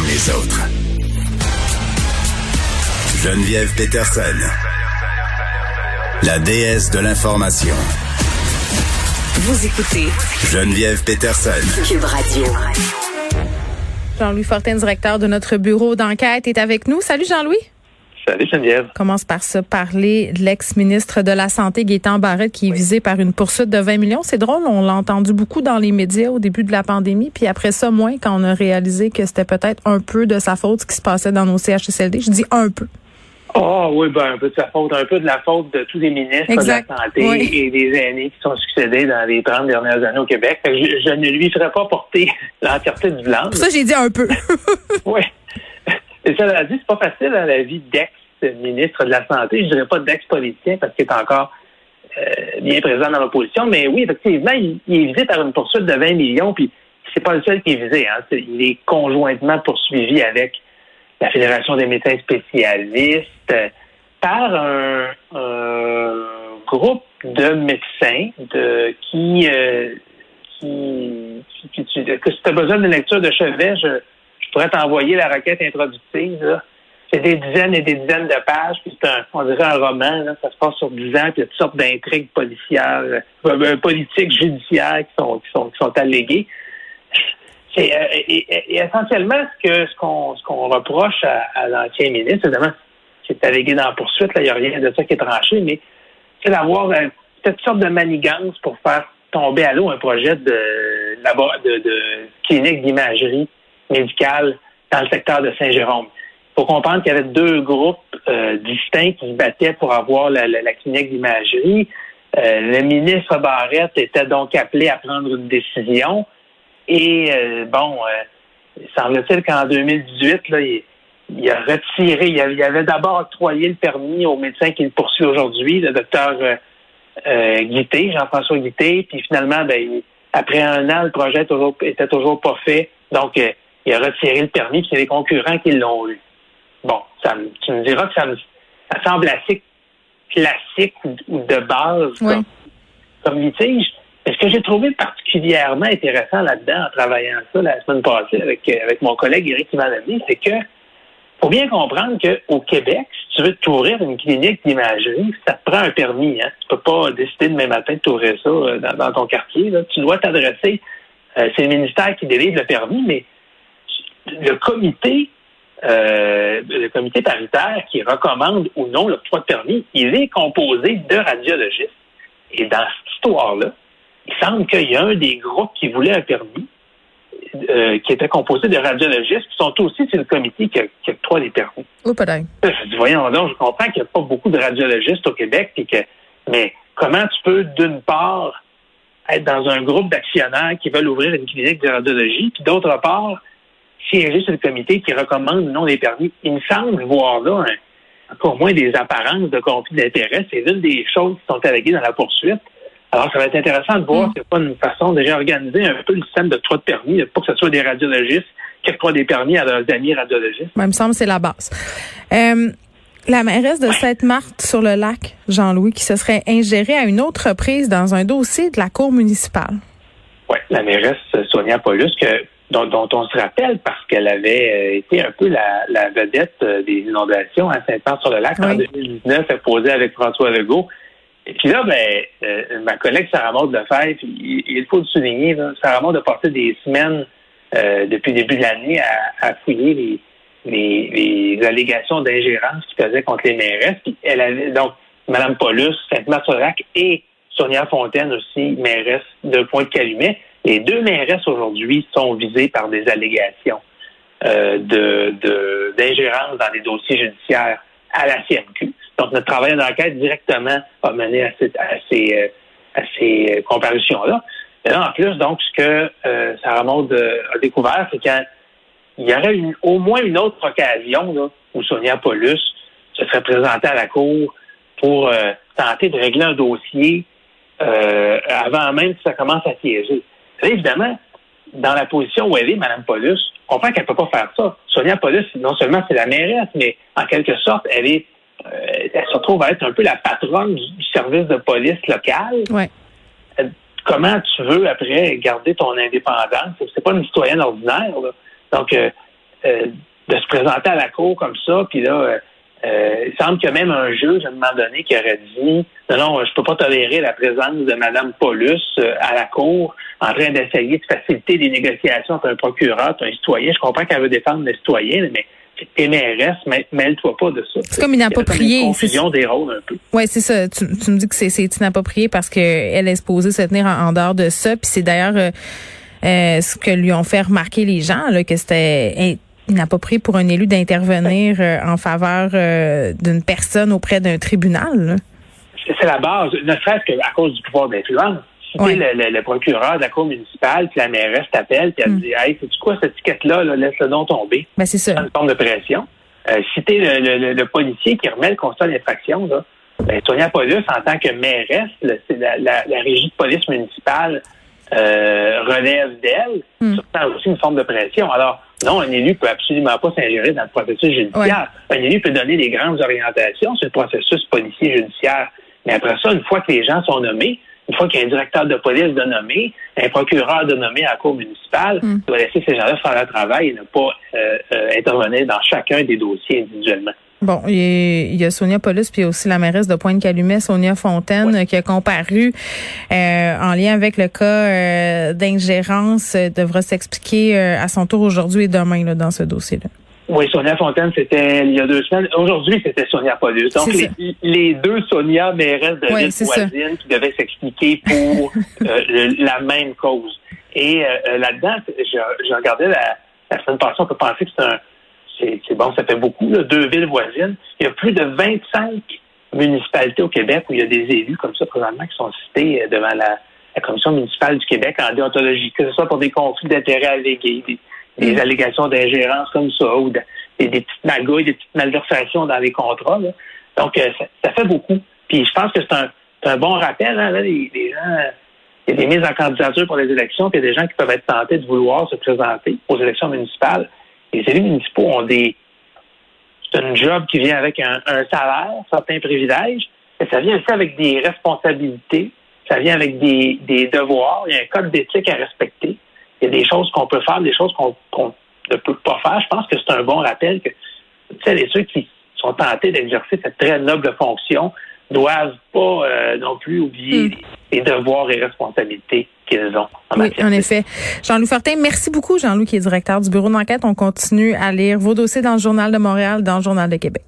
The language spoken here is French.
comme les autres. Geneviève Peterson, la déesse de l'information. Vous écoutez Geneviève Peterson. Cube Radio. Jean-Louis Fortin, directeur de notre bureau d'enquête, est avec nous. Salut Jean-Louis. Salut Geneviève. Commence par se parler de l'ex-ministre de la Santé, Gaétan Barrette, qui est visé par une poursuite de 20 millions. C'est drôle, on l'a entendu beaucoup dans les médias au début de la pandémie, puis après ça, moins quand on a réalisé que c'était peut-être un peu de sa faute ce qui se passait dans nos CHSLD. Je dis un peu. Ah oui, ben un peu de sa faute, un peu de la faute de tous les ministres Exact. de la Santé Oui. et des aînés qui sont succédés dans les 30 dernières années au Québec. Je, je ne lui ferai pas porter l'entièreté du blanc. Pour ça, j'ai dit un peu. Oui. Et ça l'a dit, c'est pas facile dans la vie d'ex-ministre de la Santé. Je dirais pas d'ex-politicien parce qu'il est encore euh, bien présent dans l'opposition. Mais oui, effectivement, il, est visé par une poursuite de 20 millions. Puis c'est pas le seul qui est visé. Hein. Il est conjointement poursuivi avec la Fédération des médecins spécialistes euh, par un, groupe de médecins de, qui, euh, que si tu as besoin d'une lecture de chevet, je, pourrais t'envoyer la requête introductive. C'est des dizaines et des dizaines de pages, puis c'est un, on dirait un roman, là. ça se passe sur dix ans, puis il y a toutes sortes d'intrigues policières, euh, euh, politiques, judiciaires qui sont, qui sont, qui sont alléguées. Euh, et, et- essentiellement ce que ce qu'on ce qu'on reproche à, à l'ancien ministre, évidemment, c'est allégué dans la poursuite, là, il n'y a rien de ça qui est tranché, mais c'est d'avoir euh, cette sorte de manigance pour faire tomber à l'eau un projet de, labo- de, de clinique d'imagerie médicale dans le secteur de Saint-Jérôme. Faut comprendre qu'il y avait deux groupes euh, distincts qui se battaient pour avoir la, clinique d'imagerie. Euh, le ministre Barrette était donc appelé à prendre une décision. Et euh, bon, euh, semble-t-il qu'en 2018, là, il, il a retiré, il avait, avait d'abord octroyé le permis au médecin qui le poursuit aujourd'hui, le docteur Guité, Jean-François Guité, puis finalement, ben, après un an, le projet toujours, était toujours pas fait. Donc, il a retiré le permis, puis c'est les concurrents qui l'ont eu. Bon, ça me- tu me diras que ça, me, ça semble assez classique ou, de base Oui. comme, comme litige. Mais ce que j'ai trouvé particulièrement intéressant là-dedans en travaillant ça la semaine passée avec, avec mon collègue Éric Ivanami, c'est que faut bien comprendre qu'au Québec, si tu veux t'ouvrir une clinique d'imagerie, ça te prend un permis. Hein? Tu peux pas décider demain matin de t'ouvrir ça euh, dans, dans ton quartier. Là. Tu dois t'adresser. euh, c'est le ministère qui délivre le permis, mais le comité, euh, le comité paritaire qui recommande ou non l'octroi de permis, il est composé de radiologistes. Et dans cette histoire-là, il semble qu'il y a un des groupes qui voulait un permis, euh, qui était composé de radiologistes, qui sont aussi sur le comité qui, qui octroie les permis. Ou peut-être. Là, Je dis, voyons donc, je comprends qu'il n'y a pas beaucoup de radiologistes au Québec, puis que, mais comment tu peux, d'une part, être dans un groupe d'actionnaires qui veulent ouvrir une clinique de radiologie, puis d'autre part, siéger sur le comité qui recommande ou non les permis. Il me semble voir là un- encore moins des apparences de conflit d'intérêts. C'est l'une des choses qui sont alléguées dans la poursuite. Alors, ça va être intéressant de voir Mm. s'il n'y a pas une façon de réorganiser un peu le système de trois de permis, pour que ce soit des radiologistes qui octroient des permis à leurs amis radiologistes. Moi, il me semble que c'est la base. Euh, la mairesse de Sainte-Marthe sur le lac, Jean-Louis, qui se serait ingérée à une autre reprise dans un dossier de la Cour municipale. Oui, la mairesse Sonia Paulus, que, dont, dont on se rappelle parce qu'elle avait euh, été un peu la, la vedette euh, des inondations à Saint-Marc-sur-le-Lac en Oui. 2019, elle posait avec François Legault. Et puis là, ben, euh, ma collègue Sarah Maud Lefebvre, il, il faut le souligner, là, Sarah Maud a passé des semaines euh, depuis le début de l'année à, à fouiller les, les, les allégations d'ingérence qui faisaient contre les mairesses. Puis elle avait donc Mme Paulus, Sainte-Marthe-sur-le-Lac et Sonia Fontaine aussi, mairesse de Pointe-Calumet. Les deux mairesses aujourd'hui sont visées par des allégations euh, de, de- d'ingérence dans des dossiers judiciaires à la CMQ. Donc, notre travail d'enquête directement a mené à, cette- à ces, euh, à ces euh, comparutions-là. Mais là, en plus, donc, ce que euh, Sarah Maud euh, a découvert, c'est qu'il y aurait une- au moins une autre occasion là, où Sonia Paulus se serait présentée à la Cour pour tenter de régler un dossier euh, avant même que ça commence à siéger. Là, évidemment, dans la position où elle est, Mme Paulus, on comprend qu'elle ne peut pas faire ça. Sonia Paulus, non seulement c'est la mairesse, mais en quelque sorte, elle est euh, elle se retrouve à être un peu la patronne du, service de police local. Ouais. Euh, Comment tu veux, après, garder ton indépendance? C'est pas une citoyenne ordinaire. là. Donc, euh, de se présenter à la cour comme ça, puis là, euh, il semble qu'il y a même un juge à un moment donné qui aurait dit non, non, je peux pas tolérer la présence de Mme Paulus euh, à la cour en train d'essayer de faciliter les négociations entre un procureur et un citoyen. Je comprends qu'elle veut défendre le citoyen, mais mairesse, mêle-toi pas de ça. C'est comme inapproprié. C'est confusion des rôles un peu. Oui, c'est ça. Tu, me dis que c'est inapproprié parce qu'elle est supposée se tenir en, dehors de ça. Puis c'est d'ailleurs euh, ce que lui ont fait remarquer les gens, là, que c'était inapproprié pour un élu d'intervenir euh, en faveur euh, d'une personne auprès d'un tribunal. C'est la base, ne serait-ce qu'à cause du pouvoir d'influence. Si le, procureur de la cour municipale, puis la mairesse t'appelle, puis elle mm. dit Hey, c'est quoi cette étiquette-là, laisse-le donc tomber. Ben, c'est ça. une forme de pression. Euh, si t'es le, policier qui remet le constat d'infraction, là, ben, Sonia Paulus, en tant que mairesse, c'est la, la, régie de police municipale euh, relève d'elle, mm. ça aussi une forme de pression. Alors, non, un élu peut absolument pas s'ingérer dans le processus judiciaire. Un élu peut donner des grandes orientations sur le processus policier judiciaire. Mais après ça, une fois que les gens sont nommés, une fois qu'il y a un directeur de police de nommer, un procureur de nommer à la cour municipale, mm. doit laisser ces gens-là faire leur travail et ne pas euh, euh, intervenir dans chacun des dossiers individuellement. Bon, il y a Sonia Paulus puis aussi la mairesse de Pointe-Calumet, Sonia Fontaine, qui a comparu euh, en lien avec le cas euh, d'ingérence, euh, devra s'expliquer à son tour aujourd'hui et demain là, dans ce dossier-là. Oui, Sonia Fontaine, c'était il y a deux semaines. Aujourd'hui, c'était Sonia Paulus. Donc, les, deux Sonia mairesse de ville voisine qui devaient s'expliquer pour la même cause. Et là-dedans, je, regardais la, la semaine passée, on peut penser que c'est un c'est bon, ça fait beaucoup, deux villes voisines. Il y a plus de 25 municipalités au Québec où il y a des élus comme ça présentement qui sont cités euh, devant la, Commission municipale du Québec en déontologie, que ce soit pour des conflits d'intérêts allégués, des, mm. allégations d'ingérence comme ça, ou des, petites magouilles, des petites malversations dans les contrats. Donc, euh, ça, fait beaucoup. Puis je pense que c'est un, bon rappel. Hein, les, gens, il y a des mises en candidature pour les élections, puis il y a des gens qui peuvent être tentés de vouloir se présenter aux élections municipales les élus municipaux ont des. C'est un job qui vient avec un, salaire, certains privilèges, mais ça vient aussi avec des responsabilités, ça vient avec des, devoirs, il y a un code d'éthique à respecter. Il y a des choses qu'on peut faire, des choses qu'on ne peut pas faire. Je pense que c'est un bon rappel que celles et ceux qui sont tentés d'exercer cette très noble fonction doivent pas euh, non plus oublier hmm. les devoirs et responsabilités oui, en effet. Jean-Louis Fortin, merci beaucoup, Jean-Louis, qui est directeur du bureau d'enquête. On continue à lire vos dossiers dans le Journal de Montréal, dans le Journal de Québec.